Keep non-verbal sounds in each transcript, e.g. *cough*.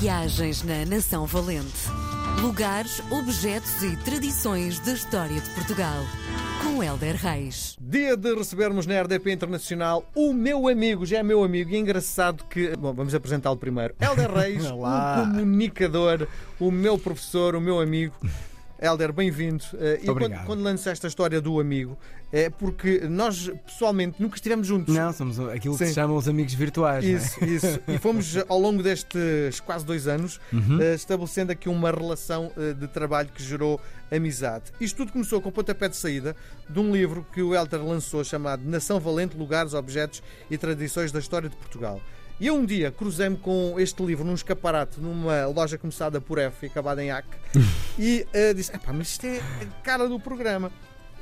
Viagens na Nação Valente. Lugares, objetos e tradições da história de Portugal. Com Helder Reis. Dia de recebermos na RDP Internacional o meu amigo, já é meu amigo, e é engraçado que. Bom, vamos apresentá-lo primeiro. Helder Reis, *laughs* o comunicador, o meu professor, o meu amigo. Helder, bem-vindo. Eh, e quando, quando lança esta história do amigo, é porque nós pessoalmente nunca estivemos juntos. Não, somos aquilo que Sim. se chamam os amigos virtuais. é? Isso, isso. E fomos, *laughs* ao longo destes quase dois anos, Uhum. eh, estabelecendo aqui uma relação eh, de trabalho que gerou amizade. Isto tudo começou com o pontapé de saída de um livro que o Helder lançou chamado Nação Valente, Lugares, Objetos e Tradições da História de Portugal. E eu um dia cruzei-me com este livro num escaparate numa loja começada por F e acabada em AC *laughs* e eh, disse: Epá, mas isto é a cara do programa.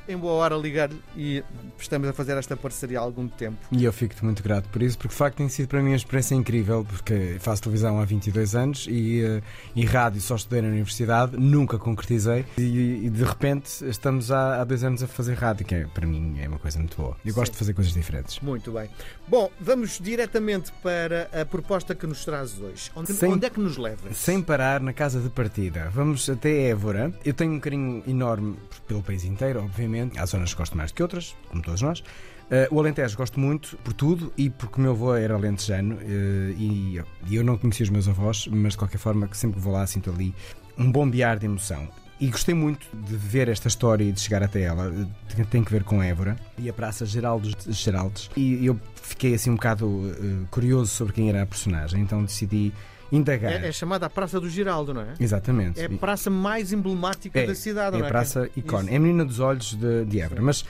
Em boa hora ligar-lhe e estamos a fazer esta parceria há algum tempo. E eu fico-te muito grato por isso, porque de facto tem sido para mim uma experiência incrível, porque faço televisão há 22 anos e, eh, e rádio só estudei na universidade, nunca concretizei e, e de repente estamos há, há dois anos a fazer rádio, que é, para mim é uma coisa muito boa. Eu gosto Sim. de fazer coisas diferentes. Muito bem. Bom, vamos diretamente para a proposta que nos traz hoje. Onde, Sem- onde é que nos leva? Sem parar na casa de partida. Vamos até Évora. Eu tenho um carinho enorme pelo país inteiro, obviamente. Há zonas que gosto mais do que outras, como todos nós. Eh, o Alentejo gosto muito por tudo e porque o meu avô era alentejano eh, e, e eu não conhecia os meus avós, mas de qualquer forma, que sempre vou lá sinto ali um bombear de emoção. E gostei muito de ver esta história e de chegar até ela. Tem- Tem que ver com Évora e a Praça Geraldos de Geraldes. E eu fiquei assim um bocado eh, curioso sobre quem era a personagem, então decidi indagar. É, é chamada a Praça do Giraldo, não é? Exatamente. É a praça mais emblemática É, da cidade, é não a é? praça Isso. icone. É a menina dos olhos de, de Évora. Mas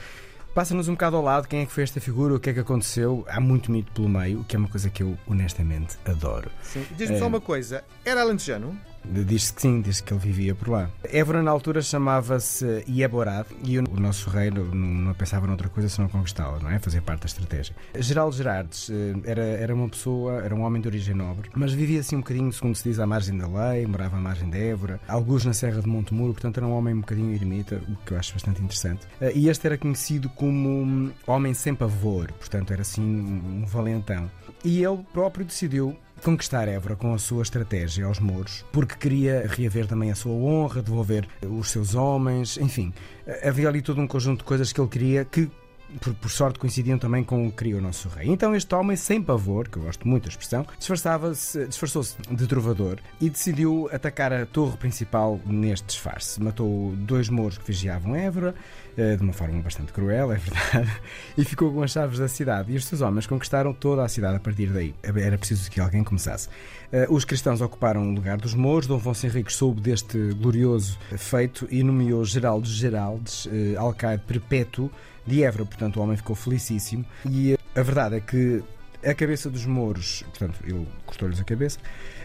passa-nos um bocado ao lado quem é que foi esta figura, o que é que aconteceu. Há muito mito pelo meio, que é uma coisa que eu honestamente adoro. Sim. Diz-me só uma coisa. Era alentejano? Diz-se que sim, diz que ele vivia por lá. Évora na altura chamava-se Ieborad e o nosso rei não, não pensava noutra coisa senão conquistá-la, não é? Fazer parte da estratégia. Geraldo Gerardes eh, era, era uma pessoa, era um homem de origem nobre, mas vivia assim um bocadinho, segundo se diz, à margem da lei, morava à margem de Évora, alguns na Serra de Montemuro, portanto era um homem um bocadinho ermita, o que eu acho bastante interessante. Eh, E este era conhecido como um homem sem pavor, portanto era assim um valentão. E ele próprio decidiu conquistar Évora com a sua estratégia aos mouros, porque queria reaver também a sua honra, devolver os seus homens, enfim. Havia ali todo um conjunto de coisas que ele queria que. Por, por sorte coincidiam também com o que queria o nosso rei. Então este homem, sem pavor, que eu gosto muito da expressão, disfarçava-se, disfarçou-se de trovador e decidiu atacar a torre principal neste disfarce. Matou dois mouros que vigiavam Évora, eh, de uma forma bastante cruel, é verdade, *laughs* e ficou com as chaves da cidade. E os seus homens conquistaram toda a cidade a partir daí. Era preciso que alguém começasse. Eh, Os cristãos ocuparam o lugar dos mouros. Dom Afonso Henriques soube deste glorioso feito e nomeou Geraldo Geraldes, eh, alcaide perpétuo de Évora. Portanto, o homem ficou felicíssimo. E eh, a verdade é que a cabeça dos mouros, portanto, ele cortou-lhes a cabeça,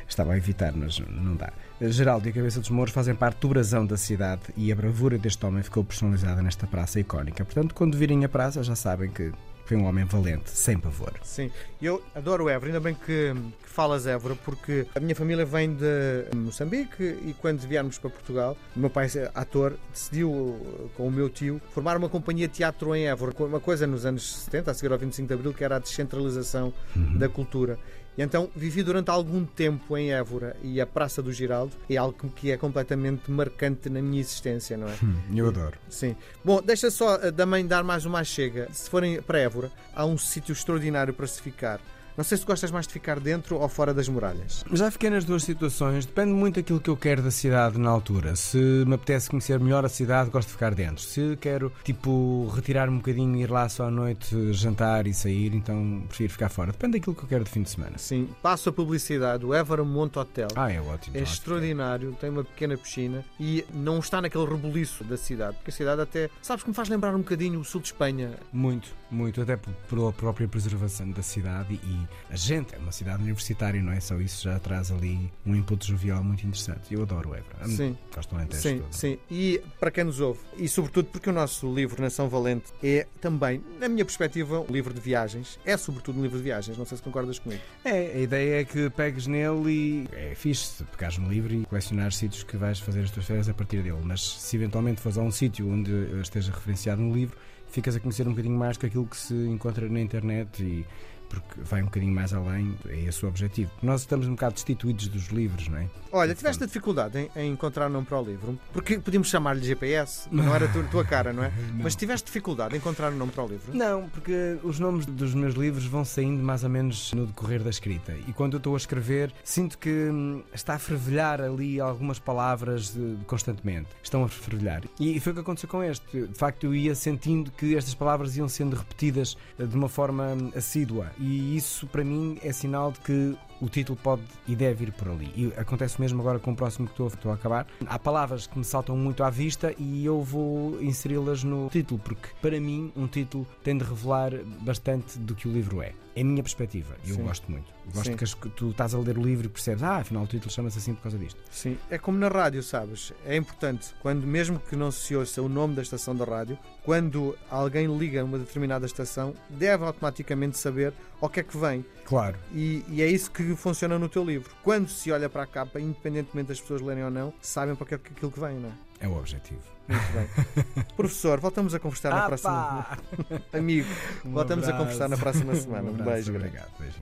estava a evitar, mas não dá. Geraldo e a cabeça dos mouros fazem parte do brasão da cidade e a bravura deste homem ficou personalizada nesta praça icónica. Portanto, quando virem a praça, já sabem que foi um homem valente, sem pavor. Sim. Eu adoro Évora, ainda bem que, que falas Évora, porque a minha família vem de Moçambique e quando viemos para Portugal, o meu pai, ator, decidiu, com o meu tio, formar uma companhia de teatro em Évora. Uma coisa nos anos 70, a seguir ao 25 de Abril, que era a descentralização da cultura. E então vivi durante algum tempo em Évora e a Praça do Giraldo é algo que é completamente marcante na minha existência, não é? Hum, eu adoro. Sim. Bom, deixa só eh, também dar mais uma chega. Se forem para Évora, há um sítio extraordinário para se ficar. Não sei se gostas mais de ficar dentro ou fora das muralhas. Já fiquei nas duas situações, depende muito daquilo que eu quero da cidade na altura. Se me apetece conhecer melhor a cidade, gosto de ficar dentro. Se quero, tipo, retirar-me um bocadinho, ir lá só à noite, jantar e sair, então prefiro ficar fora. Depende daquilo que eu quero de fim de semana. Sim, passo a publicidade. O Évora Monte Hotel. Ah, é ótimo. É ótimo. extraordinário, tem uma pequena piscina e não está naquele rebuliço da cidade, porque a cidade até, sabes que me faz lembrar um bocadinho o sul de Espanha. Muito, muito, até pela própria preservação da cidade e a gente, é uma cidade universitária, não é? Só isso já traz ali um input jovial muito interessante. Eu adoro o Évora. Sim. Gosto do Alentejo Sim, todo. sim. E para quem nos ouve, e sobretudo porque o nosso livro Nação Valente é também, na minha perspectiva, um livro de viagens. É sobretudo um livro de viagens, não sei se concordas comigo. É, a ideia é que pegues nele e é fixe pegares no livro e colecionar sítios que vais fazer as tuas férias a partir dele. Mas se eventualmente fores a um sítio onde esteja referenciado no livro, ficas a conhecer um bocadinho mais que aquilo que se encontra na internet e porque vai um bocadinho mais além, é esse o objetivo. Nós estamos um bocado destituídos dos livros, não é? Olha, tiveste dificuldade em, em encontrar o nome para o livro? Porque podíamos chamar-lhe GPS, não era a tua, cara, não é? *laughs* Não. Mas tiveste dificuldade em encontrar o nome para o livro? Não, porque os nomes dos meus livros vão saindo mais ou menos no decorrer da escrita. E quando eu estou a escrever, sinto que hum, está a fervilhar ali algumas palavras eh, constantemente. Estão a fervilhar. E foi o que aconteceu com este. De facto, eu ia sentindo que estas palavras iam sendo repetidas eh, de uma forma hum, assídua. E isso, para mim, é sinal de que o título pode e deve ir por ali. E acontece mesmo agora com o próximo que estou, estou a acabar. Há palavras que me saltam muito à vista e eu vou inseri-las no título, porque para mim um título tem de revelar bastante do que o livro é. É a minha perspectiva e eu Sim. gosto muito. Gosto Sim. que tu estás a ler o livro e percebes, ah, afinal o título chama-se assim por causa disto. Sim, é como na rádio, sabes? É importante, quando mesmo que não se ouça o nome da estação da rádio, quando alguém liga a uma determinada estação, deve automaticamente saber ao que é que vem. Claro. E, e é isso que funciona no teu livro. Quando se olha para a capa, independentemente das pessoas lerem ou não, sabem para que é aquilo que vem, não é? É o objetivo. Muito bem. *laughs* Professor, voltamos a conversar na Ah, próxima. *laughs* Amigo, Um voltamos a abraço. conversar na próxima semana. Um, abraço, beijo. Obrigado. Beijo.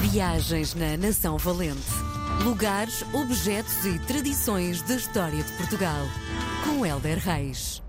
Viagens na Nação Valente. Lugares, objetos e tradições da história de Portugal. Com Helder Reis.